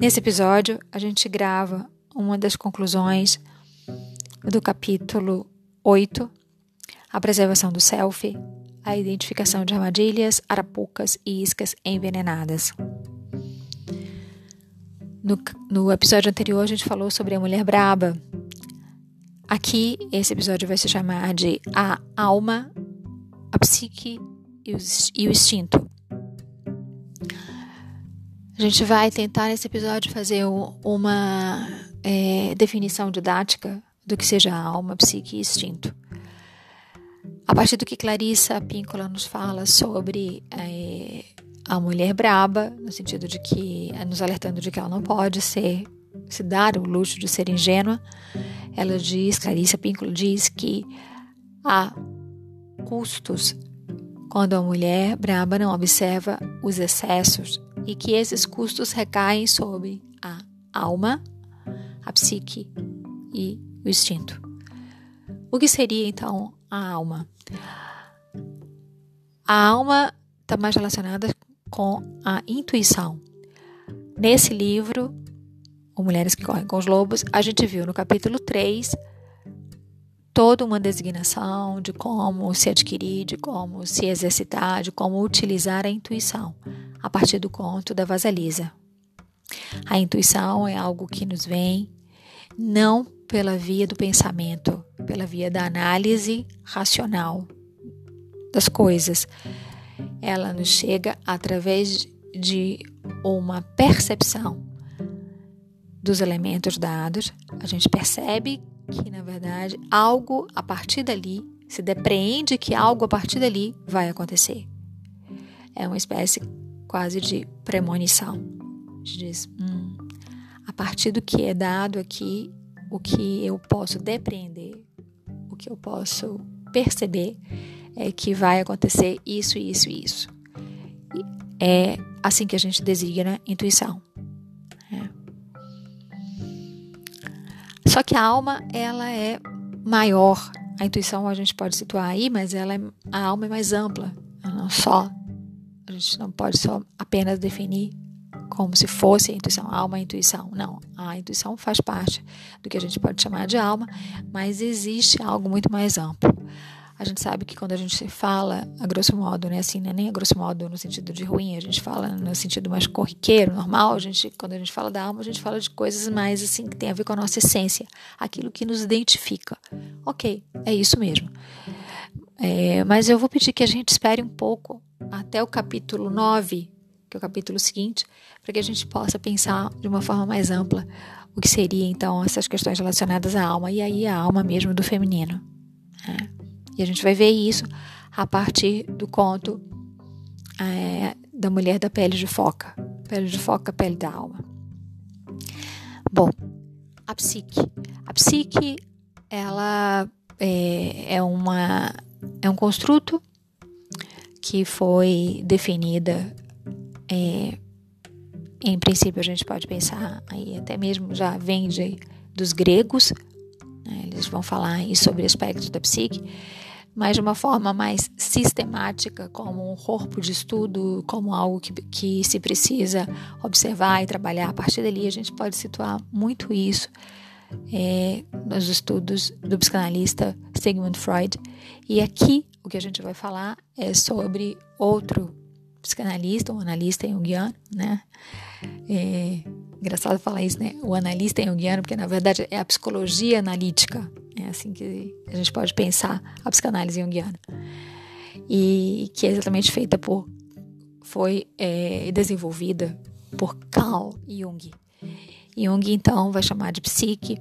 Nesse episódio, a gente grava uma das conclusões do capítulo 8, a preservação do selfie, a identificação de armadilhas, arapucas e iscas envenenadas. No, no episódio anterior, a gente falou sobre a mulher braba. Aqui, esse episódio vai se chamar de A Alma, a Psique e o Instinto. A gente vai tentar nesse episódio fazer uma é, definição didática do que seja alma, psique e instinto. A partir do que Clarissa Píncola nos fala sobre é, a mulher braba, no sentido de que, nos alertando de que ela não pode ser, se dar o luxo de ser ingênua, ela diz, Clarissa Píncola diz que há custos quando a mulher braba não observa os excessos e que esses custos recaem sobre a alma, a psique e o instinto. O que seria então a alma? A alma está mais relacionada com a intuição. Nesse livro, O Mulheres que Correm com os Lobos, a gente viu no capítulo 3 toda uma designação de como se adquirir, de como se exercitar, de como utilizar a intuição a partir do conto da Vasalisa. A intuição é algo que nos vem não pela via do pensamento, pela via da análise racional das coisas. Ela nos chega através de uma percepção dos elementos dados. A gente percebe que, na verdade, algo a partir dali, se depreende que algo a partir dali vai acontecer. É uma espécie quase de premonição. A gente diz, hum, a partir do que é dado aqui, o que eu posso depreender, o que eu posso perceber é que vai acontecer isso, isso e isso. É assim que a gente designa intuição. Só que a alma, ela é maior. A intuição a gente pode situar aí, mas ela é, a alma é mais ampla. Não só a gente não pode só apenas definir como se fosse a intuição, alma e intuição. Não, a intuição faz parte do que a gente pode chamar de alma, mas existe algo muito mais amplo. A gente sabe que quando a gente fala, a grosso modo, né, assim, não é nem a grosso modo no sentido de ruim, a gente fala no sentido mais corriqueiro, normal, a gente, quando a gente fala da alma, a gente fala de coisas mais assim que tem a ver com a nossa essência, aquilo que nos identifica. Ok, é isso mesmo. É, mas eu vou pedir que a gente espere um pouco até o capítulo 9, que é o capítulo seguinte, para que a gente possa pensar de uma forma mais ampla o que seria então essas questões relacionadas à alma e aí a alma mesmo do feminino. Né? E a gente vai ver isso a partir do conto é, da mulher da pele de foca, pele de foca, pele da alma. Bom, a psique. A psique, ela é, é uma é um construto que foi definida, é, em princípio a gente pode pensar aí até mesmo já vem de, dos gregos, né, eles vão falar aí sobre aspectos da psique, mas de uma forma mais sistemática, como um corpo de estudo, como algo que, que se precisa observar e trabalhar. A partir dali a gente pode situar muito isso é, nos estudos do psicanalista Sigmund Freud. E aqui o que a gente vai falar é sobre outro psicanalista, um analista junguiano, né? É engraçado falar isso, né? O analista junguiano, porque na verdade é a psicologia analítica, assim que a gente pode pensar a psicanálise junguiana. E que é exatamente feita por, foi é, desenvolvida por Carl Jung. Jung, então, vai chamar de psique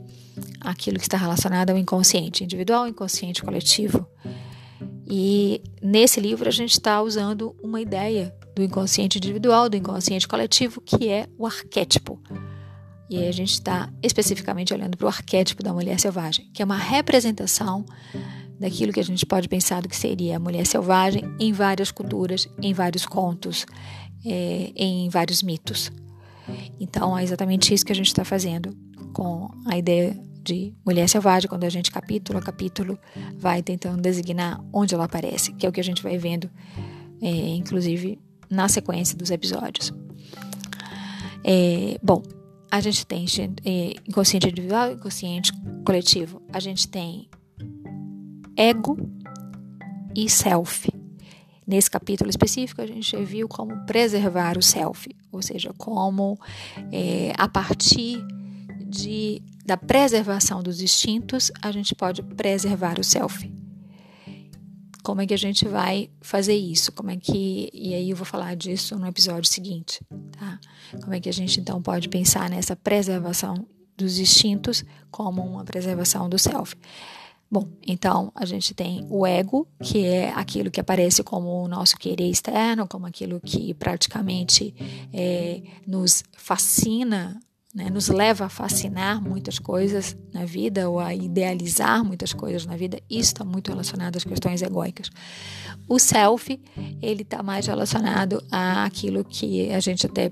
aquilo que está relacionado ao inconsciente individual, inconsciente coletivo. E nesse livro a gente está usando uma ideia do inconsciente individual, do inconsciente coletivo, que é o arquétipo. E aí a gente está especificamente olhando para o arquétipo da mulher selvagem, que é uma representação daquilo que a gente pode pensar do que seria a mulher selvagem em várias culturas, em vários contos, é, em vários mitos. Então é exatamente isso que a gente está fazendo com a ideia de mulher selvagem, quando a gente capítulo a capítulo vai tentando designar onde ela aparece, que é o que a gente vai vendo, é, inclusive na sequência dos episódios. É, bom, a gente tem é, inconsciente individual e inconsciente coletivo. A gente tem ego e self. Nesse capítulo específico, a gente viu como preservar o self, ou seja, como é, a partir de, da preservação dos instintos, a gente pode preservar o self. Como é que a gente vai fazer isso? Como é que e aí eu vou falar disso no episódio seguinte, tá? Como é que a gente então pode pensar nessa preservação dos instintos como uma preservação do self? Bom, então a gente tem o ego, que é aquilo que aparece como o nosso querer externo, como aquilo que praticamente é, nos fascina, né, nos leva a fascinar muitas coisas na vida ou a idealizar muitas coisas na vida. Isso está muito relacionado às questões egóicas. O self, ele está mais relacionado àquilo que a gente até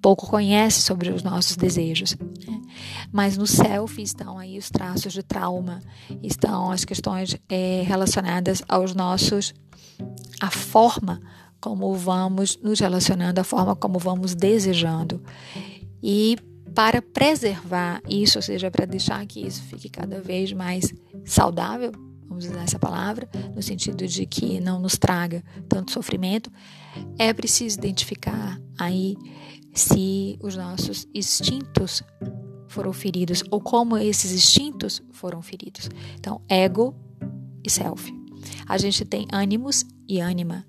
pouco conhece sobre os nossos desejos. Né? Mas no self estão aí os traços de trauma, estão as questões é, relacionadas aos nossos, a forma como vamos nos relacionando, a forma como vamos desejando. E para preservar isso, ou seja, para deixar que isso fique cada vez mais saudável, vamos usar essa palavra, no sentido de que não nos traga tanto sofrimento, é preciso identificar aí se os nossos instintos foram feridos ou como esses instintos foram feridos. Então, ego e self. A gente tem ânimos e ânima.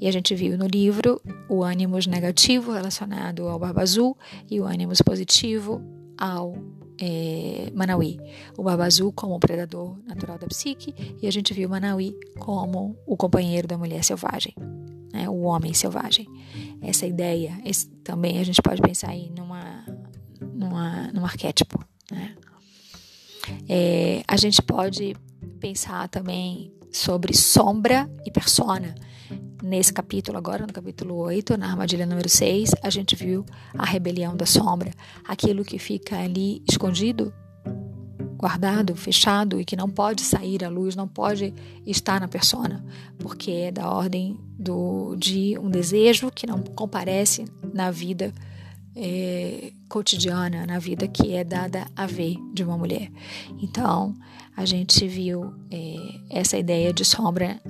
E a gente viu no livro o ânimos negativo relacionado ao Barba Azul e o ânimos positivo ao é. O Barba Azul como o predador natural da psique e a gente viu Manauí como o companheiro da mulher selvagem né, o homem selvagem. Essa ideia, esse, também a gente pode pensar aí numa, numa, num arquétipo. Né? É, a gente pode pensar também sobre sombra e persona. Nesse capítulo, agora no capítulo 8, na armadilha número 6, a gente viu a rebelião da sombra, aquilo que fica ali escondido guardado, fechado e que não pode sair à luz, não pode estar na persona, porque é da ordem do, de um desejo que não comparece na vida é, cotidiana, na vida que é dada a ver de uma mulher. Então, a gente viu é, essa ideia de sombra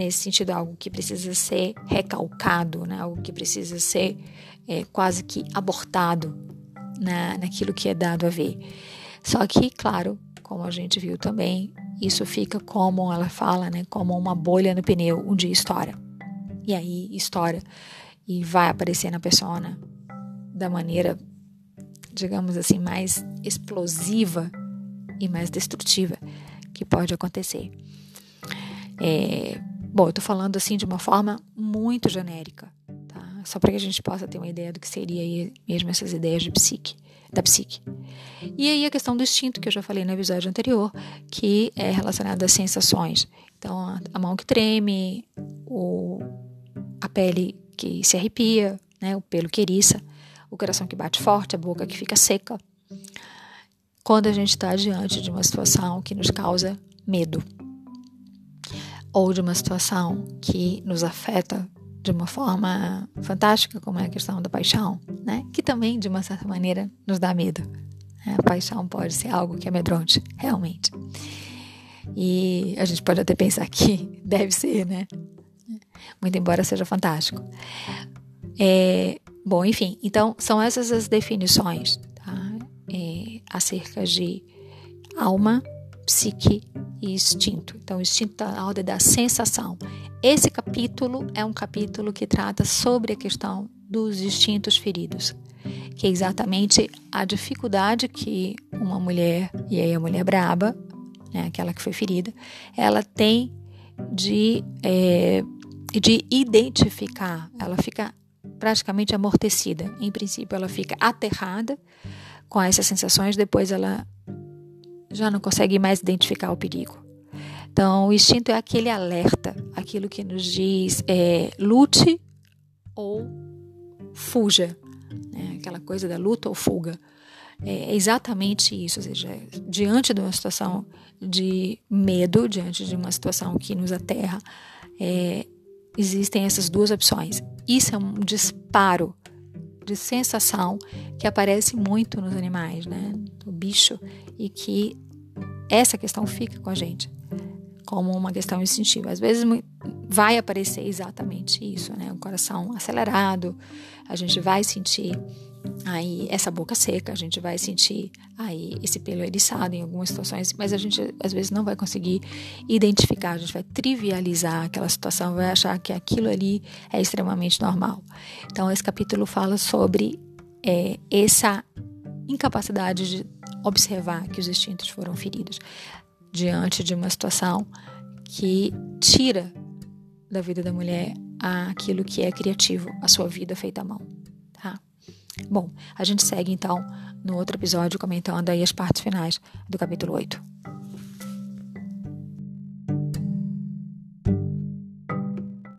nesse sentido, algo que precisa ser recalcado, né? algo que precisa ser é, quase que abortado na, naquilo que é dado a ver. Só que, claro, como a gente viu também, isso fica como ela fala, né, como uma bolha no pneu, um dia estoura. E aí estoura e vai aparecer na persona da maneira, digamos assim, mais explosiva e mais destrutiva que pode acontecer. É, bom, eu tô falando assim de uma forma muito genérica, tá? Só para que a gente possa ter uma ideia do que seria mesmo essas ideias de psique da psique. E aí a questão do instinto, que eu já falei no episódio anterior, que é relacionada às sensações. Então, a mão que treme, o, a pele que se arrepia, né, o pelo que eriça, o coração que bate forte, a boca que fica seca. Quando a gente está diante de uma situação que nos causa medo, ou de uma situação que nos afeta de uma forma fantástica, como é a questão da paixão, né? que também, de uma certa maneira, nos dá medo. Né? A paixão pode ser algo que amedronte, realmente. E a gente pode até pensar que deve ser, né? Muito embora seja fantástico. É, bom, enfim, então são essas as definições tá? é, acerca de alma, psique e instinto. Então, instinto está na ordem da sensação. Esse capítulo é um capítulo que trata sobre a questão dos instintos feridos, que é exatamente a dificuldade que uma mulher, e aí a mulher braba, né, aquela que foi ferida, ela tem de, é, de identificar, ela fica praticamente amortecida. Em princípio, ela fica aterrada com essas sensações, depois ela já não consegue mais identificar o perigo. Então, o instinto é aquele alerta, aquilo que nos diz é, lute ou fuja, né? aquela coisa da luta ou fuga. É exatamente isso, ou seja, diante de uma situação de medo, diante de uma situação que nos aterra, é, existem essas duas opções. Isso é um disparo de sensação que aparece muito nos animais, né? Do bicho, e que essa questão fica com a gente como uma questão instintiva. Às vezes vai aparecer exatamente isso, né? Um coração acelerado, a gente vai sentir aí essa boca seca, a gente vai sentir aí esse pelo eriçado em algumas situações, mas a gente às vezes não vai conseguir identificar, a gente vai trivializar aquela situação, vai achar que aquilo ali é extremamente normal. Então esse capítulo fala sobre é, essa incapacidade de observar que os instintos foram feridos diante de uma situação que tira da vida da mulher aquilo que é criativo, a sua vida feita à mão, tá? Bom, a gente segue então no outro episódio comentando aí as partes finais do capítulo 8.